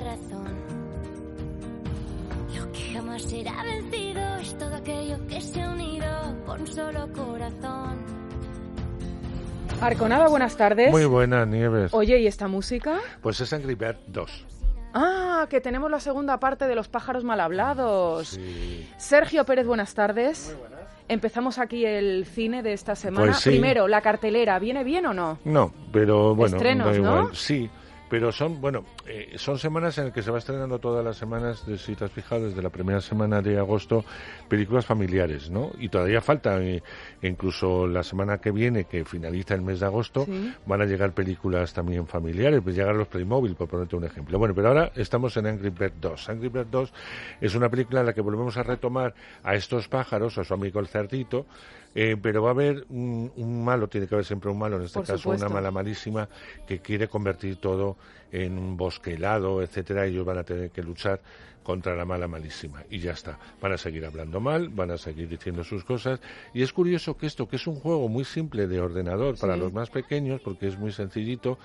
razón. Lo que jamás será vencido es todo aquello que se ha unido con solo corazón. Arconada, buenas tardes. Muy buenas, Nieves. Oye, ¿y esta música? Pues es Angry Bird 2. Ah, que tenemos la segunda parte de Los pájaros mal hablados. Sí. Sergio Pérez, buenas tardes. Muy buenas. Empezamos aquí el cine de esta pues semana. Pues sí. Primero, la cartelera, ¿viene bien o no? No, pero bueno, Estrenos, da igual. ¿no? Sí pero son, bueno, eh, son semanas en las que se va estrenando todas las semanas, de, si te has fijado, desde la primera semana de agosto, películas familiares, ¿no? Y todavía falta, eh, incluso la semana que viene, que finaliza el mes de agosto, Sí. van a llegar películas también familiares, pues llegar los Playmobil, por ponerte un ejemplo. Bueno, pero ahora estamos en Angry Bird 2. Angry Bird 2 es una película en la que volvemos a retomar a estos pájaros, a su amigo el cerdito, eh, pero va a haber un, un malo, tiene que haber siempre un malo, en este Por caso supuesto. una mala malísima, que quiere convertir todo en un bosque helado, etcétera, ellos van a tener que luchar contra la mala malísima y ya está. Van a seguir hablando mal, van a seguir diciendo sus cosas y es curioso que esto, que es un juego muy simple de ordenador para Sí. los más pequeños, porque es muy sencillito,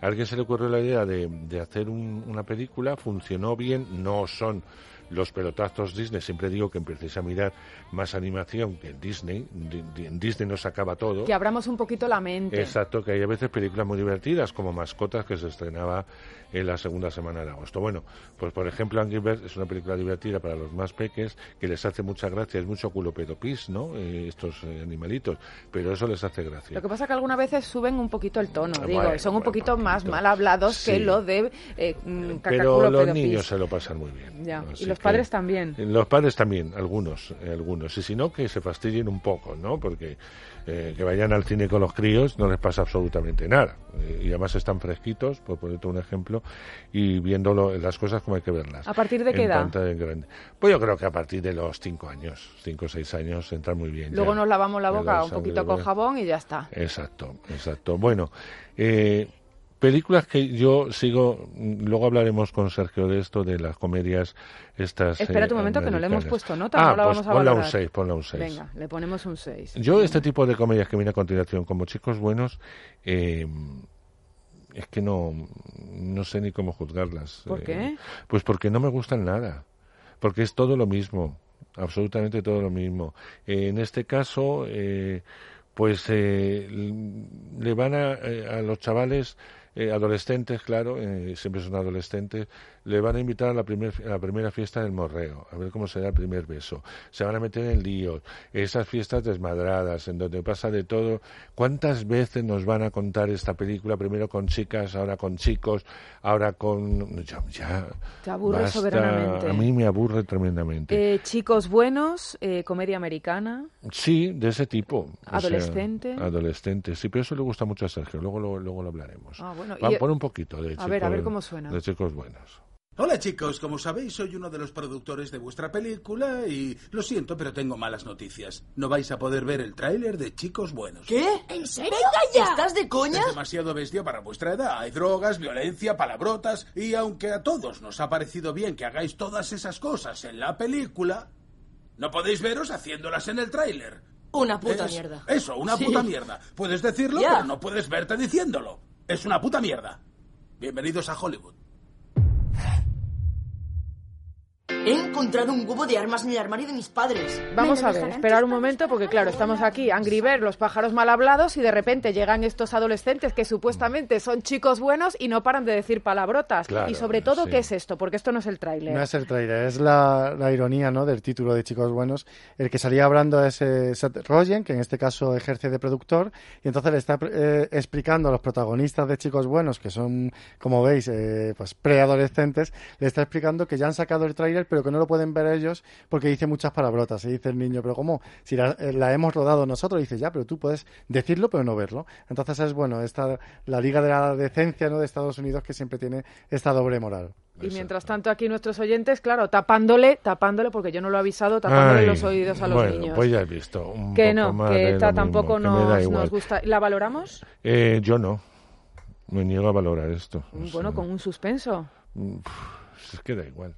a alguien se le ocurrió la idea de, de hacer un- una película, funcionó bien, no son los pelotazos Disney, siempre digo que empecéis a mirar más animación que en Disney, Di- di- en Disney nos acaba todo. Que abramos un poquito la mente. Exacto, que hay a veces películas muy divertidas, como Mascotas, que se estrenaba en la segunda semana de agosto. Bueno, pues por ejemplo, Angry Birds es una película divertida para los más peques, que les hace mucha gracia, es mucho culo pedopis, ¿no? Eh, estos eh, animalitos, pero eso les hace gracia. Lo que pasa es que algunas veces suben un poquito el tono, Ah, digo, bueno, son un bueno, poquito más mal hablados que lo de eh, mm, pero los niños se lo pasan muy bien. Ya, y los padres también. Los padres también, algunos, eh, algunos. Y si no, que se fastidien un poco, ¿no? Porque eh, que vayan al cine con los críos no les pasa absolutamente nada. Eh, y además están fresquitos, por ponerte un ejemplo, y viéndolo las cosas como hay que verlas. ¿A partir de qué en edad? grande. Pues yo creo que a partir de los cinco años, cinco o seis años, entran muy bien. Luego ya. nos lavamos la boca un poquito con jabón y ya está. Exacto, exacto. Bueno, eh, películas que yo sigo, luego hablaremos con Sergio de esto, de las comedias estas. Espera eh, un momento que no le hemos puesto nota, Ah, no la pues vamos a ponla un valorar. 6, ponla un 6. Venga, le ponemos un 6. Yo este tipo de comedias que viene a continuación, como chicos buenos, eh, es que no, no sé ni cómo juzgarlas. ¿Por Eh, qué? Pues porque no me gustan nada, porque es todo lo mismo, absolutamente todo lo mismo. En este caso, eh, pues eh, le van a, a los chavales eh, adolescentes, claro, eh, siempre son adolescentes, le van a invitar a la, primer, a la primera fiesta del morreo, a ver cómo será el primer beso. Se van a meter en líos, esas fiestas desmadradas, en donde pasa de todo. ¿Cuántas veces nos van a contar esta película? Primero con chicas, ahora con chicos, ahora con... Ya, ya, Te aburre basta. soberanamente. A mí me aburre tremendamente. Eh, chicos buenos, eh, comedia americana. Sí, de ese tipo. O sea, Adolescente. adolescente, sí, pero eso le gusta mucho a Sergio, luego lo, luego lo hablaremos. Ah, bueno, Va, y- pon un poquito de A ver, a ver cómo suena. De chicos buenos. Hola chicos, como sabéis soy uno de los productores de vuestra película y lo siento, pero tengo malas noticias. No vais a poder ver el tráiler de Chicos Buenos. ¿Qué? ¿En serio? ¡Venga ya! ¿Estás de coña? Es demasiado bestia para vuestra edad. Hay drogas, violencia, palabrotas y aunque a todos nos ha parecido bien que hagáis todas esas cosas en la película, no podéis veros haciéndolas en el tráiler. Una puta Es- mierda. Eso, una Sí. puta mierda. Puedes decirlo, pero no puedes verte diciéndolo. Es una puta mierda. Bienvenidos a Hollywood. He encontrado un huevo de armas en el armario de mis padres. Vamos ¿Me a ver, esperar un momento porque claro, estamos aquí, Angry Bird, los pájaros mal hablados y de repente llegan estos adolescentes que supuestamente son chicos buenos y no paran de decir palabrotas. Claro, y sobre todo, sí. ¿qué es esto? Porque esto no es el tráiler. No es el trailer, es la, la ironía ¿no? del título de Chicos Buenos. El que salía hablando es eh, Seth Rogen, que en este caso ejerce de productor, y entonces le está eh, explicando a los protagonistas de Chicos Buenos, que son, como veis, eh, pues preadolescentes, le está explicando que ya han sacado el tráiler, pero que no lo pueden ver ellos porque dice muchas palabrotas. Y dice el niño, pero ¿cómo? Si la, eh, la hemos rodado nosotros, dice, ya, pero tú puedes decirlo, pero no verlo. Entonces es bueno, esta, la Liga de la Decencia ¿no? de Estados Unidos que siempre tiene esta doble moral. Y mientras tanto aquí nuestros oyentes, claro, tapándole, tapándole, porque yo no lo he avisado, tapándole Ay, los oídos a los bueno, niños. pues ya he visto. Un que poco no, más que de esta lo mismo, tampoco que da nos, gusta. ¿La valoramos? Eh, yo no. Me niego a valorar esto. O bueno, sea, con un suspenso. mm, Es que da igual.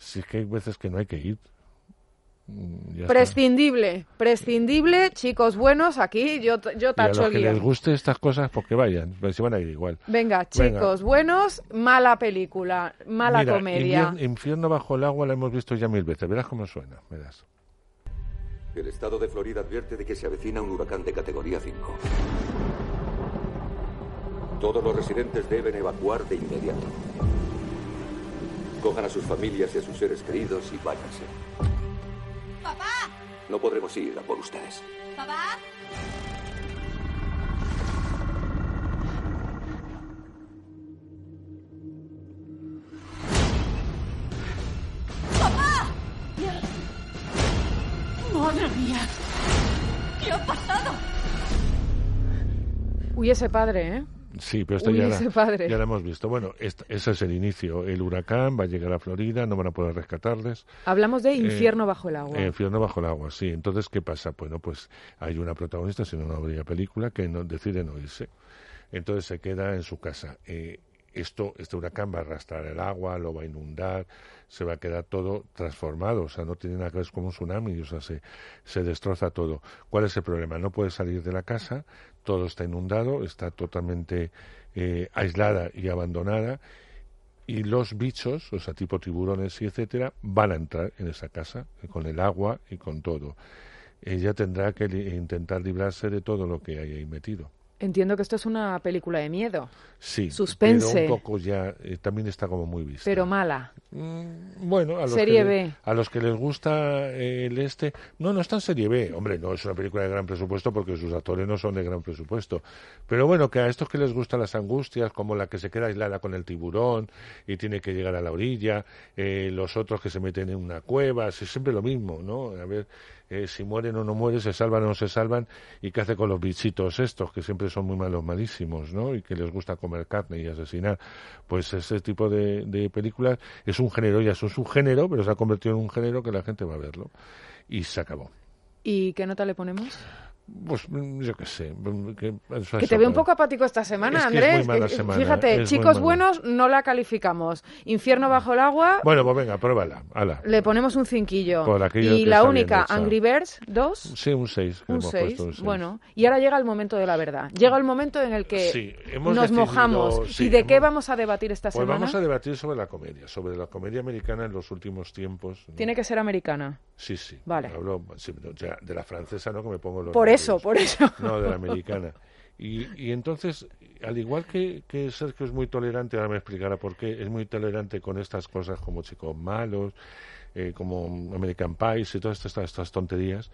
Si es que hay veces que no hay que ir. Mm, está. Prescindible, prescindible, chicos buenos, aquí yo, yo Y a tacho los el que les guion. guste estas cosas, pues que vayan, pues se van a ir igual. Venga, chicos buenos, mala película, mala Mira, comedia. Infierno bajo el agua la hemos visto ya mil veces. Verás cómo suena. Verás. El estado de Florida advierte de que se avecina un huracán de categoría 5. Todos los residentes deben evacuar de inmediato. Cojan a sus familias y a sus seres queridos y váyanse. ¡Papá! No podremos ir a por ustedes. ¿Papá? ¡Madre mía! ¿Qué ha pasado? Uy, ese padre, ¿eh? Sí, pero esto Uy, ya, la, padre. ya lo hemos visto. Bueno, ese es el inicio. El huracán va a llegar a Florida, no van a poder rescatarles. Hablamos de Eh, infierno bajo el agua. Eh, Infierno bajo el agua, sí. Entonces, ¿qué pasa? Bueno, pues hay una protagonista, si no, no habría película, que no, decide no irse. Entonces se queda en su casa. Eh, esto, este huracán va a arrastrar el agua, lo va a inundar, se va a quedar todo transformado, o sea, no tiene nada que ver como un tsunami, o sea, se, se destroza todo. ¿Cuál es el problema? No puede salir de la casa, todo está inundado, está totalmente eh, aislada y abandonada, y los bichos, o sea, tipo tiburones y etcétera, van a entrar en esa casa eh, con el agua y con todo. Ella tendrá que li- intentar librarse de todo lo que hay ahí metido. Entiendo que esto es una película de miedo, Sí, Suspense. pero un poco ya eh, también está como muy vista. pero mala. Mm, Bueno, a los, Serie que, B. a los que les gusta eh, el este, no, no está en serie B. Hombre, no es una película de gran presupuesto porque sus actores no son de gran presupuesto. Pero bueno, que a estos que les gustan las angustias, como la que se queda aislada con el tiburón y tiene que llegar a la orilla, eh, los otros que se meten en una cueva, es siempre lo mismo, ¿no? A ver eh, si mueren o no mueren, se salvan o no se salvan y qué hace con los bichitos estos, que siempre son muy malos, malísimos, ¿no? Y que les gusta comer carne y asesinar. Pues ese tipo de, de películas es un género, ya es un género, pero se ha convertido en un género que la gente va a verlo. Y se acabó. ¿Y qué nota le ponemos? Pues mm, yo qué sé. mm, Que, eso- Que te veo un poco apático esta semana, Es que es Andrés. muy mala semana, Fíjate, es chicos buenos no la calificamos. Infierno bajo el agua Bueno, pues venga, pruébala. Ala. le ponemos un cinquillo. Y la única. Angry Birds 2, Sí, un 6. un 6. Bueno, y ahora llega el momento de la verdad. Llega el momento en el que Sí, hemos nos decidido- mojamos. sí, ¿Y de qué hemos- vamos a debatir esta Pues semana? vamos a debatir sobre la comedia, sobre la comedia americana en los últimos tiempos. ¿no? Tiene que ser americana. Sí, sí. Vale. Hablo sí, de la francesa, ¿no? Que me pongo los Por eso, nervios. por eso. No, de la americana. Y, y entonces, al igual que, que Sergio es muy tolerante, ahora me explicará por qué, es muy tolerante con estas cosas como chicos malos, eh, como American Pies y todas estas, estas tonterías,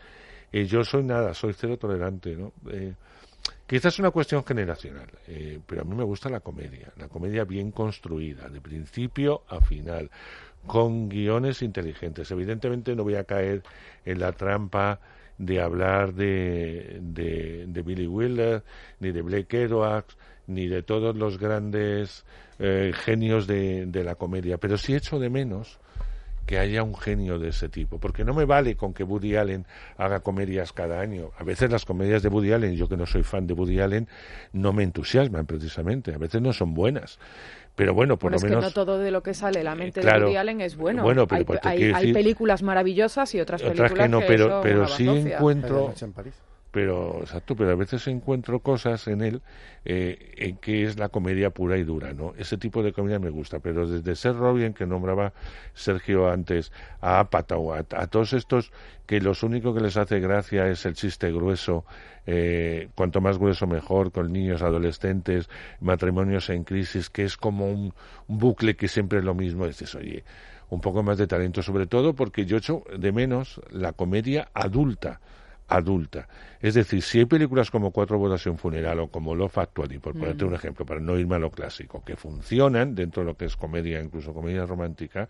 eh, yo soy nada, soy cero tolerante, ¿no? Eh, Quizás es una cuestión generacional, eh, pero a mí me gusta la comedia, la comedia bien construida, de principio a final, con guiones inteligentes. Evidentemente no voy a caer en la trampa de hablar de, de, de Billy Wilder, ni de Blake Edwards, ni de todos los grandes eh, genios de, de la comedia, pero sí echo de menos que haya un genio de ese tipo, porque no me vale con que Woody Allen haga comedias cada año. A veces las comedias de Woody Allen, yo que no soy fan de Woody Allen, no me entusiasman precisamente, a veces no son buenas. Pero bueno, por Bueno, es lo que menos no todo de lo que sale la mente claro. de Woody Allen es bueno. Bueno, pero hay, pues hay- quiero hay decir- películas maravillosas y otras otras películas que no, que pero pero sí encuentro en París. Pero exacto pero a veces encuentro cosas en él eh, en que es la comedia pura y dura no ese tipo de comedia me gusta pero desde Seth Rogen que nombraba Sergio antes a Apatow a, a todos estos que los único que les hace gracia es el chiste grueso eh, cuanto más grueso mejor con niños adolescentes matrimonios en crisis que es como un, un bucle que siempre es lo mismo dices oye un poco más de talento sobre todo porque yo echo de menos la comedia adulta adulta. Es decir, si hay películas como Cuatro bodas y un funeral o como Love Actually, por ponerte un ejemplo, para no irme a lo clásico, que funcionan dentro de lo que es comedia, incluso comedia romántica,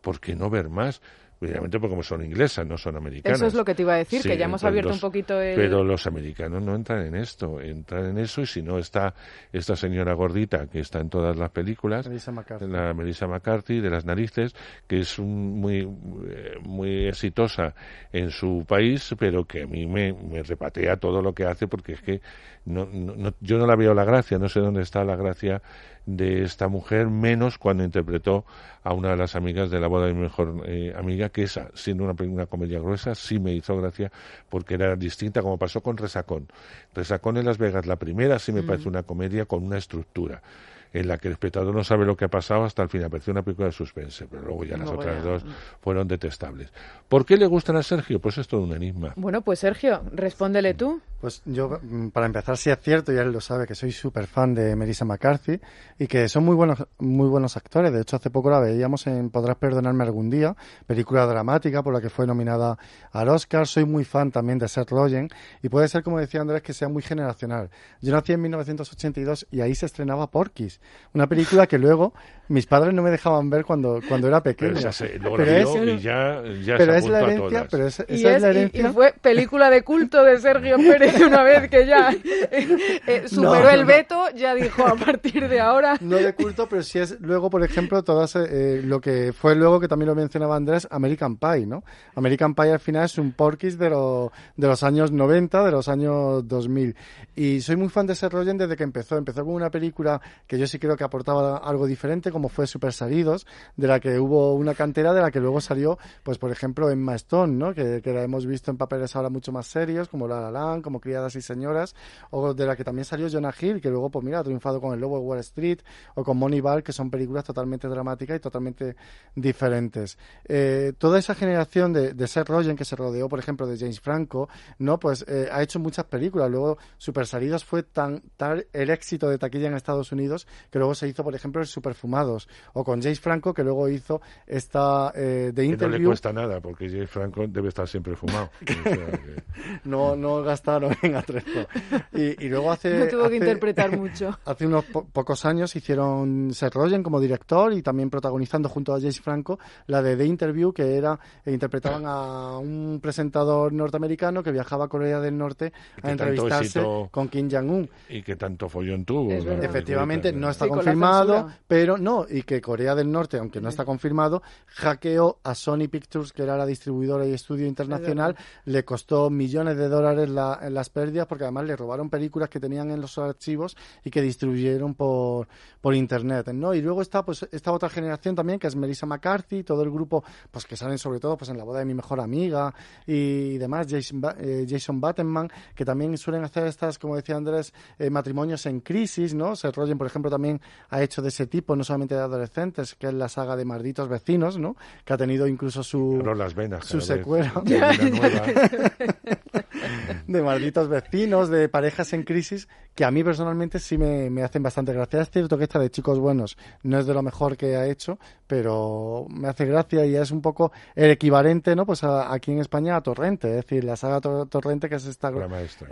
¿por qué no ver más? Obviamente porque como son inglesas, no son americanas. Eso es lo que te iba a decir, Sí, que ya hemos abierto los- un poquito el... Pero los americanos no entran en esto, entran en eso y si no está esta señora gordita que está en todas las películas, Melissa McCarthy. la Melissa McCarthy de las narices, que es un- muy eh, muy exitosa en su país, pero que a mí me, me repatea todo lo que hace porque es que no, no- no- yo no la veo la gracia, no sé dónde está la gracia de esta mujer, menos cuando interpretó a una de las amigas de la boda de mi mejor eh, amiga, que esa, siendo una, una comedia gruesa, sí me hizo gracia porque era distinta, como pasó con Resacón. Resacón en Las Vegas, la primera, sí me parece una comedia con una estructura en la que el espectador no sabe lo que ha pasado hasta el fin. Apareció una película de suspense, pero luego ya las otras ya. dos fueron detestables. ¿Por qué le gustan a Sergio? Pues es todo un enigma. Bueno, pues Sergio, respóndele tú. Pues yo, mm, para empezar, sí es cierto, y él lo sabe, que soy súper fan de Melissa McCarthy y que son muy buenos, muy buenos actores. De hecho, hace poco la veíamos en Podrás perdonarme algún día, película dramática por la que fue nominada al Oscar. Soy muy fan también de Seth Rogen y puede ser, como decía Andrés, que sea muy generacional. Yo nací en 1982 y ahí se estrenaba Porky's, una película que luego mis padres no me dejaban ver cuando, cuando era pequeño. Pero se- luego Pero la es- y ya, ya pero se es la herencia, todas. pero es- esa Y, es, es- la y- herencia. y fue película de culto de Sergio Pérez una vez que ya eh, eh, superó No, el no. veto, ya dijo a partir de ahora. No de culto, pero sí es luego, por ejemplo, todas eh, lo que fue luego que también lo mencionaba Andrés, American Pie, ¿no? American Pie al final es un porquis de, lo- de los años 90, de los años 2000. Y soy muy fan de Seth Rogen desde que empezó. Empezó con una película que yo sí creo que aportaba algo diferente, como fue Super Salidos, de la que hubo una cantera de la que luego salió, pues por ejemplo, Emma Stone, ¿no? Que, la hemos visto en papeles ahora mucho más serios, como La La Land, como Criadas y Señoras, o de la que también salió Jonah Hill, que luego, pues mira, ha triunfado con El Lobo de Wall Street, o con Moneyball, que son películas totalmente dramáticas y totalmente diferentes. Eh, toda esa generación de, de Seth Rogen, que se rodeó, por ejemplo, de James Franco, ¿no? Pues eh, ha hecho muchas películas. Luego, Super Salidas fue tan tal el éxito de taquilla en Estados Unidos que luego se hizo, por ejemplo, el Superfumados. O con James Franco, que luego hizo esta eh, The Que no le Interview. cuesta nada, porque James Franco debe estar siempre fumado. O sea que- no, no gastaron en atrezo. Y, y luego hace... No tuvo que hace- interpretar mucho. Hace unos po- pocos años hicieron Seth Rogen como director y también protagonizando junto a James Franco la de The Interview, que era, e interpretaban a un presentador norteamericano que viajaba a Corea del Norte que a entrevistarse éxito- con Kim Jong-un. y que tanto follón tuvo. Efectivamente, película, no está Sí, confirmado, pero no, y que Corea del Norte, aunque no está confirmado, hackeó a Sony Pictures, que era la distribuidora y estudio internacional, le costó millones de dólares la- las pérdidas, porque además le robaron películas que tenían en los archivos y que distribuyeron por, por internet, ¿no? Y luego está pues esta otra generación también, que es Melissa McCarthy, todo el grupo, pues que salen sobre todo pues en la boda de mi mejor amiga y demás, Jason, Ba- eh, Jason Bateman, que también suelen hacer estas, como decía Andrés, eh, matrimonios en crisis, ¿no? Seth Rogen, por ejemplo, también ha hecho de ese tipo, no solamente de adolescentes, que es la saga de Malditos Vecinos, ¿no? Que ha tenido incluso su... Abro las venas. su secuela. De malditos vecinos, de parejas en crisis, que a mí personalmente sí me, me hacen bastante gracia. Es cierto que esta de Chicos Buenos no es de lo mejor que ha hecho, pero me hace gracia y es un poco el equivalente, ¿no? Pues a- aquí en España a Torrente, es decir, la saga Tor- Torrente que es esta,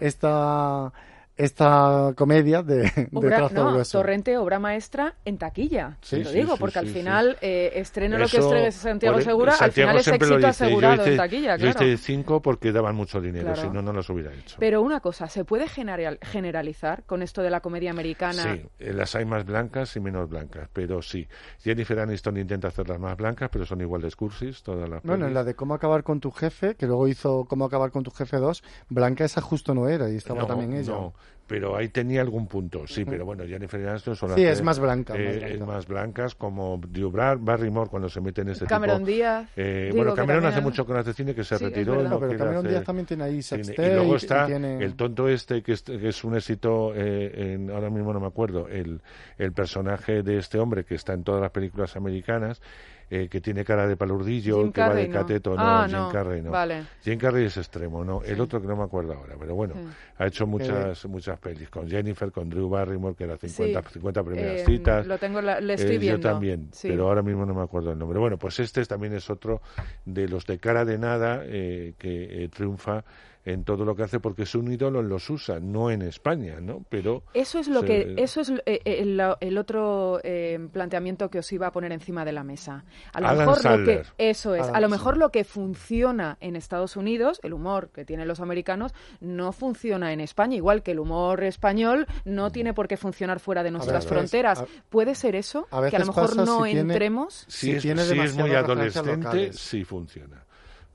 esta, esta comedia de, de Obra, trazo no, grueso. Torrente, obra maestra en taquilla. Sí, lo sí, digo, sí, porque sí, al sí. final, eh, estreno lo que estrene Santiago Segura, al final es éxito dice. Asegurado hice- en taquilla, Yo claro. hice cinco porque daban mucho dinero, Claro. si no, no los hubiera hecho. Pero una cosa, ¿se puede general- generalizar con esto de la comedia americana? Sí, eh, las hay más blancas y menos blancas, pero sí. Jennifer Aniston intenta hacerlas más blancas, pero son igual de cursis todas las Bueno, en la de Cómo acabar con tu jefe, que luego hizo Cómo acabar con tu jefe 2, Blanca esa justo no era y estaba no, también ella. no, pero ahí tenía algún punto, sí, pero bueno, Jennifer Aniston son Sí, es que, más blanca, más eh, blanca. es más blancas, como Drew Bar- Barrymore cuando se mete en este Cameron tipo. Díaz. Eh, bueno, que Cameron hace ha- mucho con hace cine que se Sí, retiró. verdad. no No, pero Cameron hacer Díaz también tiene ahí sex Y luego y está tiene- el tonto este, que es, que es un éxito, eh, en, ahora mismo no me acuerdo, el, el personaje de este hombre que está en todas las películas americanas, eh, que tiene cara de palurdillo, Jim que va de ¿no? cateto, no, Ah, Jim no. Carrey no. Vale. Jim Carrey es extremo, ¿no? El otro que no me acuerdo ahora, pero bueno, Sí. ha hecho muchas muchas pelis, con Jennifer, con Drew Barrymore, que era 50, Sí. 50 primeras Eh, citas. Lo tengo, la- le estoy Eh, viendo. Yo también, Sí. pero ahora mismo no me acuerdo el nombre. Bueno, pues este también es otro de los de cara de nada eh, que eh, triunfa en todo lo que hace porque es un ídolo en los USA, no en España, ¿no? Pero Eso es lo se- que, eso es eh, eh, el, el otro eh, planteamiento que os iba a poner encima de la mesa. A lo Adam mejor lo que, eso es, a lo mejor lo que funciona en Estados Unidos, el humor que tienen los americanos, no funciona en España, igual que el humor español no tiene por qué funcionar fuera de nuestras fronteras. a- ¿Puede ser eso? a que a lo mejor no si tiene- entremos. si, si es, tiene si es muy adolescente, locales. sí funciona.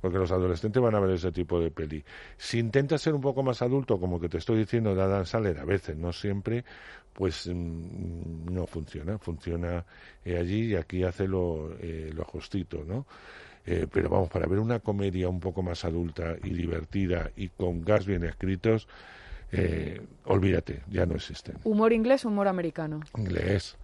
Porque los adolescentes van a ver ese tipo de peli. Si intenta ser un poco más adulto, como que te estoy diciendo de Adam Sandler, a veces, no siempre, pues mm, no funciona. Funciona eh, allí y aquí hace lo, eh, lo justito, ¿no? Eh, pero vamos, para ver una comedia un poco más adulta y divertida y con gas bien escritos, eh, olvídate, ya no existen. ¿Humor inglés o humor americano? Inglés.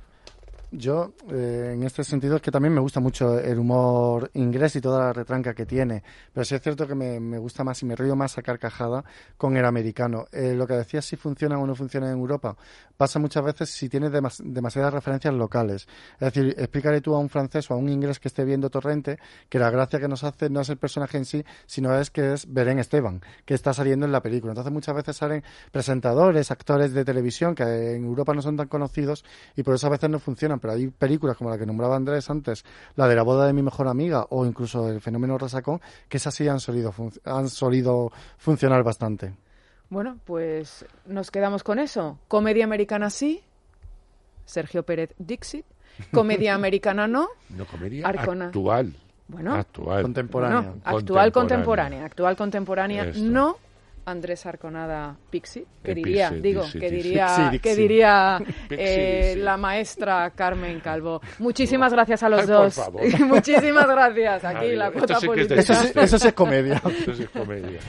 Yo, eh, en este sentido, es que también me gusta mucho el humor inglés y toda la retranca que tiene. Pero sí es cierto que me, me gusta más y me río más a carcajada con el americano. Eh, lo que decías, si funciona o no funciona en Europa, pasa muchas veces si tiene demas- demasiadas referencias locales. Es decir, explícale tú a un francés o a un inglés que esté viendo Torrente que la gracia que nos hace no es el personaje en sí, sino es que es Belén Esteban, que está saliendo en la película. Entonces, muchas veces salen presentadores, actores de televisión que en Europa no son tan conocidos y por eso a veces no funcionan. Pero hay películas como la que nombraba Andrés antes, la de la boda de mi mejor amiga o incluso el fenómeno Resacón, que esas sí han solido, han solido funcionar bastante. Bueno, pues nos quedamos con eso. Comedia americana sí. Sergio Pérez Dixit. Comedia americana no. No comedia Arcona. actual. Bueno. Actual. Contemporánea. Bueno, actual Contemporánea. contemporánea. Actual contemporánea Esto. no. Andrés Arconada Pixie, que Eh, diría, digo, Dixie, que diría, Dixie. que diría eh, la maestra Carmen Calvo. Muchísimas gracias a los Ay, por dos. favor. Muchísimas gracias. Aquí la cuota sí es política. Eso, es- eso sí es comedia. Eso sí es comedia.